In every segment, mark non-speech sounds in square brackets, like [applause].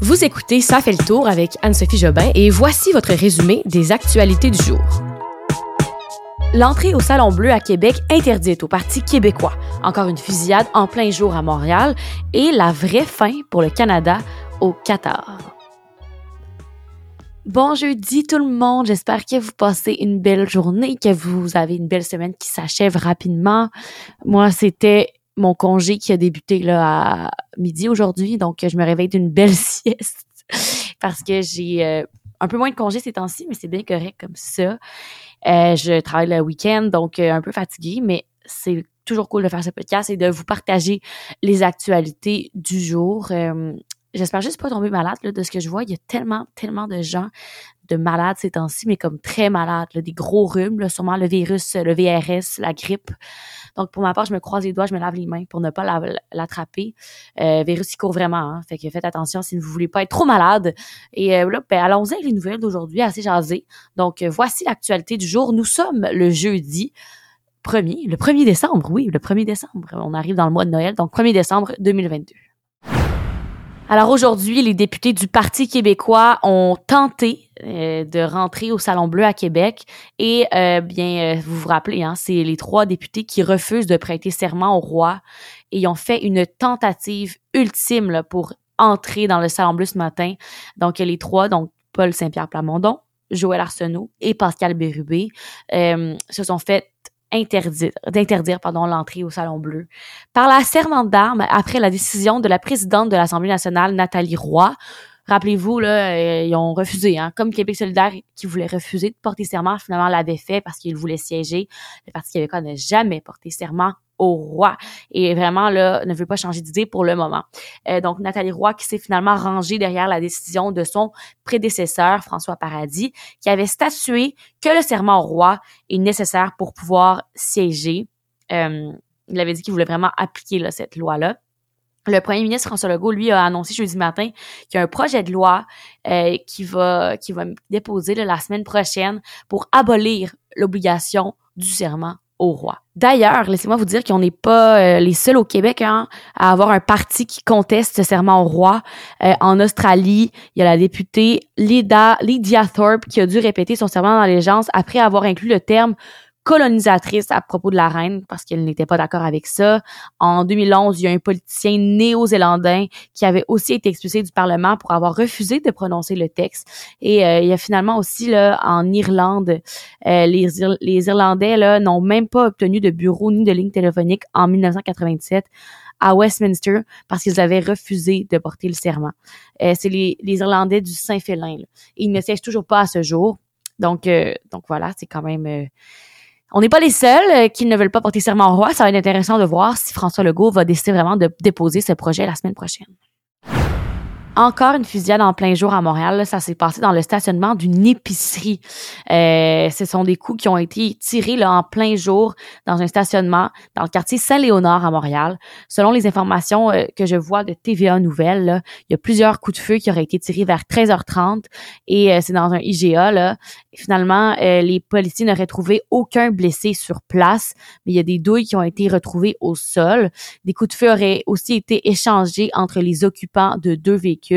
Vous écoutez Ça fait le tour avec Anne-Sophie Jobin et voici votre résumé des actualités du jour. L'entrée au Salon Bleu à Québec interdite au Parti québécois. Encore une fusillade en plein jour à Montréal et la vraie fin pour le Canada au Qatar. Bon jeudi tout le monde, j'espère que vous passez une belle journée, que vous avez une belle semaine qui s'achève rapidement. Moi, c'était mon congé qui a débuté à midi aujourd'hui, donc je me réveille d'une belle [laughs] sieste parce que j'ai euh, un peu moins de congé ces temps-ci, mais c'est bien correct comme ça. Euh, je travaille le week-end, donc euh, un peu fatiguée, mais c'est toujours cool de faire ce podcast et de vous partager les actualités du jour. J'espère juste pas tomber malade là, de ce que je vois. Il y a tellement, tellement de gens de malades ces temps-ci, mais comme très malades, des gros rhumes, là, sûrement le virus, le VRS, la grippe. Donc, pour ma part, je me croise les doigts, je me lave les mains pour ne pas l'attraper. Euh, virus, il court vraiment. Hein, faites attention si vous voulez pas être trop malade. Et euh, là, ben, allons-y avec les nouvelles d'aujourd'hui, assez jasées. Donc, euh, voici l'actualité du jour. Nous sommes le jeudi 1er, le 1er décembre, oui, le 1er décembre. On arrive dans le mois de Noël, donc 1er décembre 2022. Alors aujourd'hui, les députés du Parti québécois ont tenté euh, de rentrer au Salon Bleu à Québec et euh, bien, euh, vous vous rappelez, hein, c'est les trois députés qui refusent de prêter serment au roi et ont fait une tentative ultime pour entrer dans le Salon Bleu ce matin. Donc les trois, donc Paul Saint-Pierre Plamondon, Joël Arsenault et Pascal Bérubé, se sont fait interdire, d'interdire pardon l'entrée au Salon Bleu. Par la servante d'armes, après la décision de la présidente de l'Assemblée nationale, Nathalie Roy, Rappelez-vous, là, euh, ils ont refusé, hein, comme Québec solidaire qui voulait refuser de porter serment, finalement l'avait fait parce qu'il voulait siéger. Le Parti québécois n'a jamais porté serment au roi et vraiment là ne veut pas changer d'idée pour le moment. Euh, donc Nathalie Roy qui s'est finalement rangée derrière la décision de son prédécesseur François Paradis qui avait statué que le serment au roi est nécessaire pour pouvoir siéger. Euh, il avait dit qu'il voulait vraiment appliquer cette loi là. Le premier ministre François Legault, lui, a annoncé jeudi matin qu'il y a un projet de loi euh, qui va qui va déposer la semaine prochaine pour abolir l'obligation du serment au roi. D'ailleurs, laissez-moi vous dire qu'on n'est pas euh, les seuls au Québec hein, à avoir un parti qui conteste ce serment au roi. Euh, en Australie, il y a la députée Lydia, Lydia Thorpe qui a dû répéter son serment d'allégeance après avoir inclus le terme colonisatrice à propos de la reine parce qu'elle n'était pas d'accord avec ça. En 2011, il y a un politicien néo-zélandais qui avait aussi été expulsé du Parlement pour avoir refusé de prononcer le texte. Et euh, il y a finalement aussi là en Irlande, euh, les, Irlandais là n'ont même pas obtenu de bureau ni de ligne téléphonique en 1997 à Westminster parce qu'ils avaient refusé de porter le serment. Euh, c'est les, les, Irlandais du Saint-Félin. Ils ne siègent toujours pas à ce jour. Donc, donc voilà, c'est quand même on n'est pas les seuls euh, qui ne veulent pas porter serment au roi. Ça va être intéressant de voir si François Legault va décider vraiment de déposer ce projet la semaine prochaine. Encore une fusillade en plein jour à Montréal. ça s'est passé dans le stationnement d'une épicerie. Euh, ce sont des coups qui ont été tirés là, en plein jour dans un stationnement dans le quartier Saint-Léonard à Montréal. Selon les informations euh, que je vois de TVA Nouvelles, il y a plusieurs coups de feu qui auraient été tirés vers 13h30 et euh, c'est dans un IGA. Là. finalement, les policiers n'auraient trouvé aucun blessé sur place, mais il y a des douilles qui ont été retrouvées au sol. Des coups de feu auraient aussi été échangés entre les occupants de deux véhicules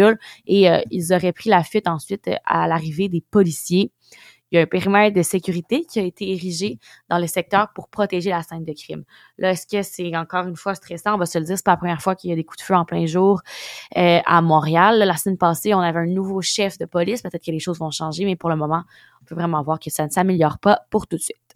et euh, ils auraient pris la fuite ensuite euh, à l'arrivée des policiers. Il y a un périmètre de sécurité qui a été érigé dans le secteur pour protéger la scène de crime. Là, est-ce que c'est encore une fois stressant? On va se le dire, c'est pas la première fois qu'il y a des coups de feu en plein jour euh, à Montréal. la semaine passée, on avait un nouveau chef de police. Peut-être que les choses vont changer, mais pour le moment, on peut vraiment voir que ça ne s'améliore pas pour tout de suite.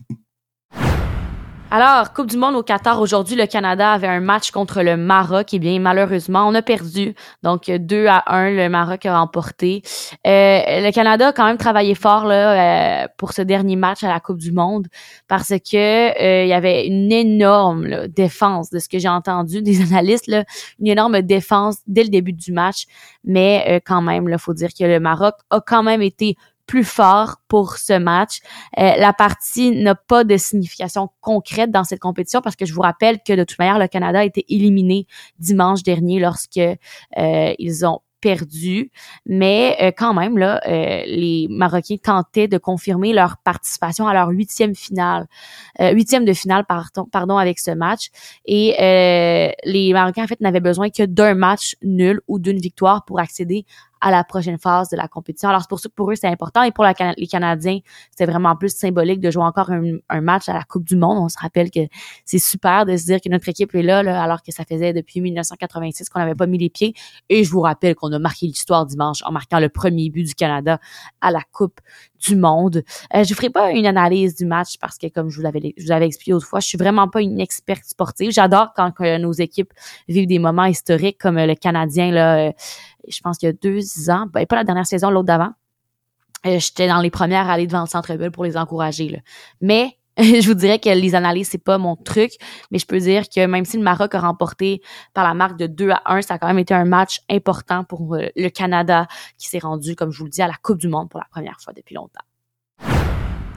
Alors, Coupe du Monde au Qatar, aujourd'hui, le Canada avait un match contre le Maroc. Et bien, malheureusement, on a perdu. Donc, 2 à 1, le Maroc a remporté. Euh, le Canada a quand même travaillé fort là, euh, pour ce dernier match à la Coupe du Monde parce que euh, il y avait une énorme défense de ce que j'ai entendu des [laughs] analystes, une énorme défense dès le début du match. Mais quand même, il faut dire que le Maroc a quand même été plus fort pour ce match. Euh, la partie n'a pas de signification concrète dans cette compétition parce que je vous rappelle que de toute manière, le Canada a été éliminé dimanche dernier lorsque euh, ils ont perdu, mais euh, quand même là, les Marocains tentaient de confirmer leur participation à leur huitième finale, huitième de finale pardon, pardon avec ce match. Et les Marocains en fait n'avaient besoin que d'un match nul ou d'une victoire pour accéder à la prochaine phase de la compétition. Alors c'est pour ça que pour eux c'est important et pour les Canadiens c'est vraiment plus symbolique de jouer encore un, match à la Coupe du Monde. On se rappelle que c'est super de se dire que notre équipe est là, là alors que ça faisait depuis 1986 qu'on n'avait pas mis les pieds. Et je vous rappelle qu'on a marqué l'histoire dimanche en marquant le premier but du Canada à la Coupe du monde. Euh, je ferai pas une analyse du match parce que comme je vous l'avais je vous avais expliqué autrefois, je suis vraiment pas une experte sportive. J'adore quand nos équipes vivent des moments historiques comme le Canadien là, euh, je pense qu'il y a deux ans, ben, pas la dernière saison, l'autre d'avant. Euh, j'étais dans les premières à aller devant le Centre Bell pour les encourager là. Mais [laughs] je vous dirais que les analyses, c'est pas mon truc, mais je peux dire que même si le Maroc a remporté par la marque de 2 à 1, ça a quand même été un match important pour euh, le Canada qui s'est rendu, comme je vous le dis, à la Coupe du Monde pour la première fois depuis longtemps.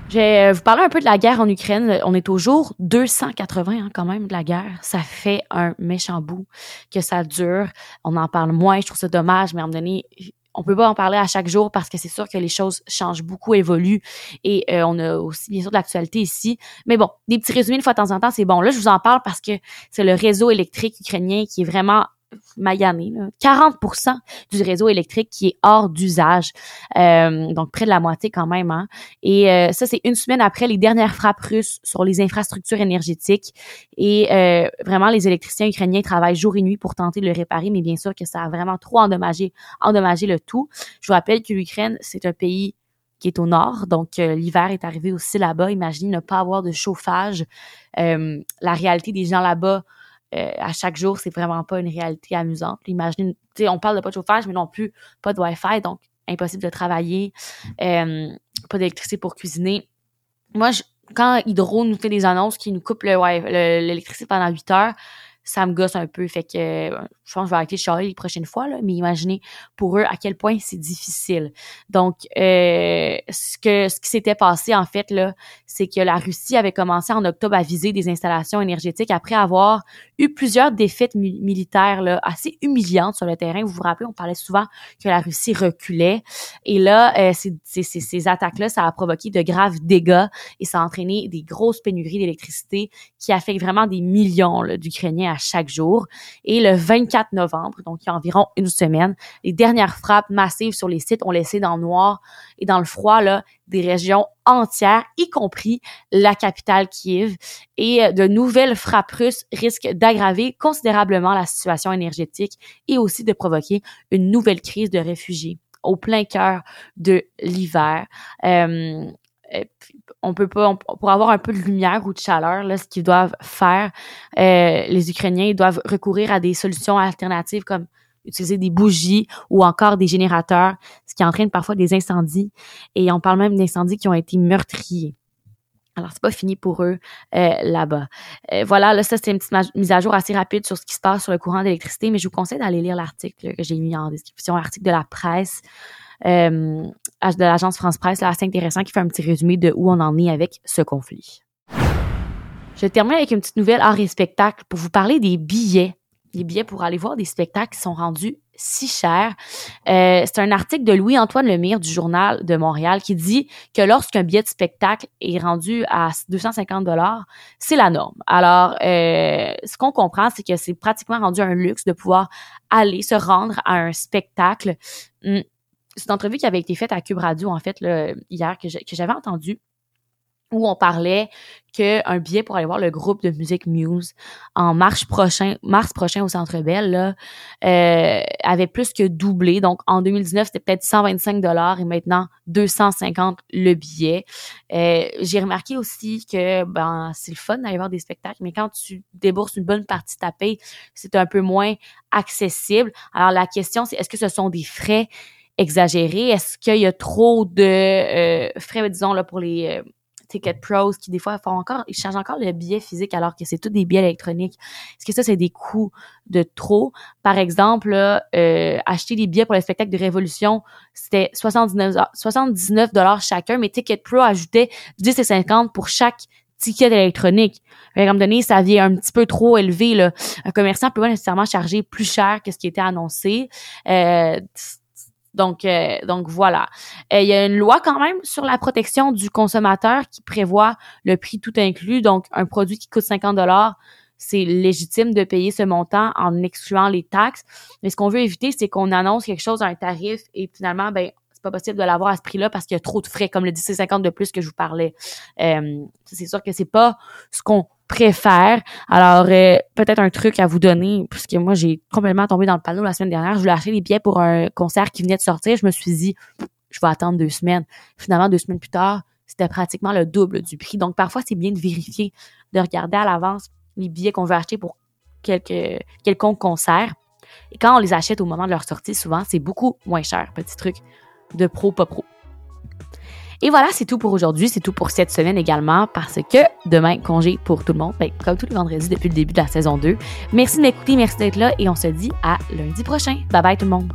Je vais euh, vous parler un peu de la guerre en Ukraine. On est au jour 280 hein, quand même de la guerre. Ça fait un méchant bout que ça dure. On en parle moins. Je trouve ça dommage, mais à un moment donné, on peut pas en parler à chaque jour parce que c'est sûr que les choses changent beaucoup, évoluent et euh, on a aussi bien sûr de l'actualité ici. Mais bon, des petits résumés une fois de temps en temps, c'est bon. Là, je vous en parle parce que c'est le réseau électrique ukrainien qui est vraiment Magané, 40% du réseau électrique qui est hors d'usage, euh, donc près de la moitié quand même. Hein. Et euh, ça, c'est une semaine après les dernières frappes russes sur les infrastructures énergétiques. Et euh, vraiment, les électriciens ukrainiens travaillent jour et nuit pour tenter de le réparer, mais bien sûr que ça a vraiment trop endommagé, endommagé le tout. Je vous rappelle que l'Ukraine, c'est un pays qui est au nord, donc l'hiver est arrivé aussi là-bas. Imaginez ne pas avoir de chauffage. la réalité des gens là-bas euh, à chaque jour, c'est vraiment pas une réalité amusante. Imaginez, tu sais, on parle de pas de chauffage, mais non plus pas de Wi-Fi, donc impossible de travailler, euh, pas d'électricité pour cuisiner. Moi, je, quand Hydro nous fait des annonces qui nous coupent l'électricité pendant 8 heures, ça me gosse un peu. Fait que je pense que je vais arrêter de chialer les prochaines fois, là, mais imaginez pour eux à quel point c'est difficile. Donc, euh, ce que ce qui s'était passé, en fait, c'est que la Russie avait commencé en octobre à viser des installations énergétiques après avoir eu plusieurs défaites militaires là, assez humiliantes sur le terrain. Vous vous rappelez, on parlait souvent que la Russie reculait. Et là, euh, ces, attaques-là, ça a provoqué de graves dégâts et ça a entraîné des grosses pénuries d'électricité qui affectent vraiment des millions d'Ukrainiens chaque jour. Et le 24 novembre, donc il y a environ une semaine, les dernières frappes massives sur les sites ont laissé dans le noir et dans le froid là, des régions entières, y compris la capitale Kiev. Et euh, de nouvelles frappes russes risquent d'aggraver considérablement la situation énergétique et aussi de provoquer une nouvelle crise de réfugiés au plein cœur de l'hiver. Euh, on peut pas, pour avoir un peu de lumière ou de chaleur, là, ce qu'ils doivent faire, euh, les Ukrainiens ils doivent recourir à des solutions alternatives comme utiliser des bougies ou encore des générateurs, ce qui entraîne parfois des incendies. Et on parle même d'incendies qui ont été meurtriers. Alors, c'est pas fini pour eux euh, là-bas. Euh, voilà, là, ça, c'est une petite mise à jour assez rapide sur ce qui se passe sur le courant d'électricité, mais je vous conseille d'aller lire l'article que j'ai mis en description, l'article de la presse euh, de l'agence France Presse, là, assez intéressant, qui fait un petit résumé de où on en est avec ce conflit. Je termine avec une petite nouvelle art et spectacle pour vous parler des billets. Les billets pour aller voir des spectacles qui sont rendus si chers. Euh, c'est un article de Louis-Antoine Lemire du Journal de Montréal qui dit que lorsqu'un billet de spectacle est rendu à 250 dollars, c'est la norme. Alors, euh, ce qu'on comprend, c'est que c'est pratiquement rendu un luxe de pouvoir aller se rendre à un spectacle. Hum, c'est une entrevue qui avait été faite à Cube Radio, en fait, là, hier, que j'avais entendu où on parlait qu'un billet pour aller voir le groupe de musique Muse en mars prochain, mars prochain au Centre Bell là, euh, avait plus que doublé. Donc en 2019 c'était peut-être 125 dollars et maintenant 250 le billet. Euh, J'ai remarqué aussi que ben c'est le fun d'aller voir des spectacles, mais quand tu débourses une bonne partie de ta paye, c'est un peu moins accessible. Alors la question c'est est-ce que ce sont des frais exagéré? Est-ce qu'il y a trop de euh, frais, disons, là, pour les euh, Ticket Pros qui, des fois, font encore, ils changent encore le billet physique alors que c'est tout des billets électroniques? Est-ce que ça, c'est des coûts de trop? Par exemple, euh, acheter des billets pour le spectacle de Révolution, c'était 79, 79 dollars chacun, mais Ticket Pro ajoutait 10 et 50 pour chaque ticket électronique. À un moment donné, ça vient un petit peu trop élevé. Là. Un commerçant peut pas nécessairement charger plus cher que ce qui était annoncé. Euh, donc, euh, donc voilà. Euh, il y a une loi quand même sur la protection du consommateur qui prévoit le prix tout inclus. Donc, un produit qui coûte 50 dollars, c'est légitime de payer ce montant en excluant les taxes. Mais ce qu'on veut éviter, c'est qu'on annonce quelque chose à un tarif et finalement, ben, c'est pas possible de l'avoir à ce prix-là parce qu'il y a trop de frais, comme le 10,50 de plus que je vous parlais. Euh, c'est sûr que c'est pas ce qu'on préfère. Alors, euh, peut-être un truc à vous donner, puisque moi, j'ai complètement tombé dans le panneau la semaine dernière. Je voulais acheter des billets pour un concert qui venait de sortir. Je me suis dit, je vais attendre deux semaines. Finalement, deux semaines plus tard, c'était pratiquement le double du prix. Donc, parfois, c'est bien de vérifier, de regarder à l'avance les billets qu'on veut acheter pour quelque, quelconque concert. Et quand on les achète au moment de leur sortie, souvent, c'est beaucoup moins cher. Petit truc de pro, pas pro. Et voilà, c'est tout pour aujourd'hui. C'est tout pour cette semaine également parce que demain, congé pour tout le monde, ben, comme tous les vendredis depuis le début de la saison 2. Merci de m'écouter, merci d'être là et on se dit à lundi prochain. Bye bye tout le monde.